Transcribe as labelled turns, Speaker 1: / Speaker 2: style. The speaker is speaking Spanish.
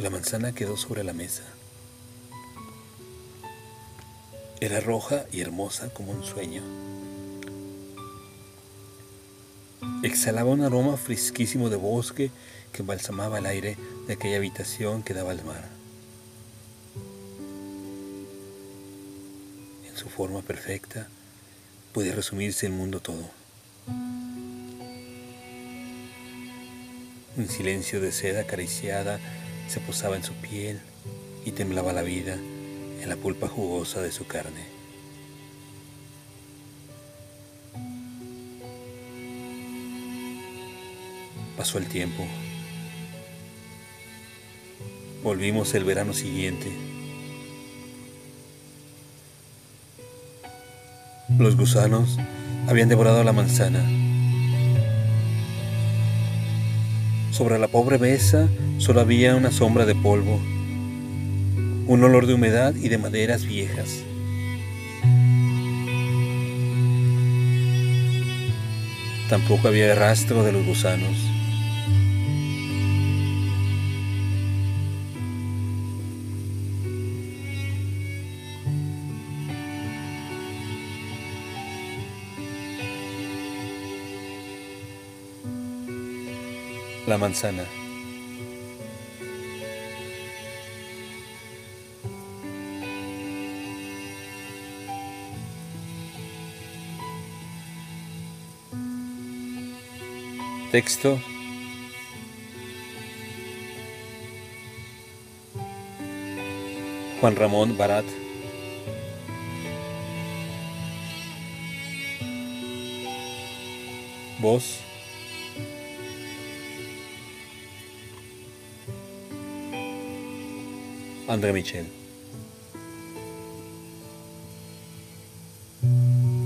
Speaker 1: La manzana quedó sobre la mesa. Era roja y hermosa como un sueño. Exhalaba un aroma fresquísimo de bosque que embalsamaba el aire de aquella habitación que daba al mar. En su forma perfecta puede resumirse el mundo todo. Un silencio de seda acariciada se posaba en su piel y temblaba la vida en la pulpa jugosa de su carne. Pasó el tiempo. Volvimos el verano siguiente. Los gusanos habían devorado la manzana. Sobre la pobre mesa solo había una sombra de polvo, un olor de humedad y de maderas viejas. Tampoco había rastro de los gusanos. La manzana. Texto. Juan Ramón Barat. Voz. Andrei Micel.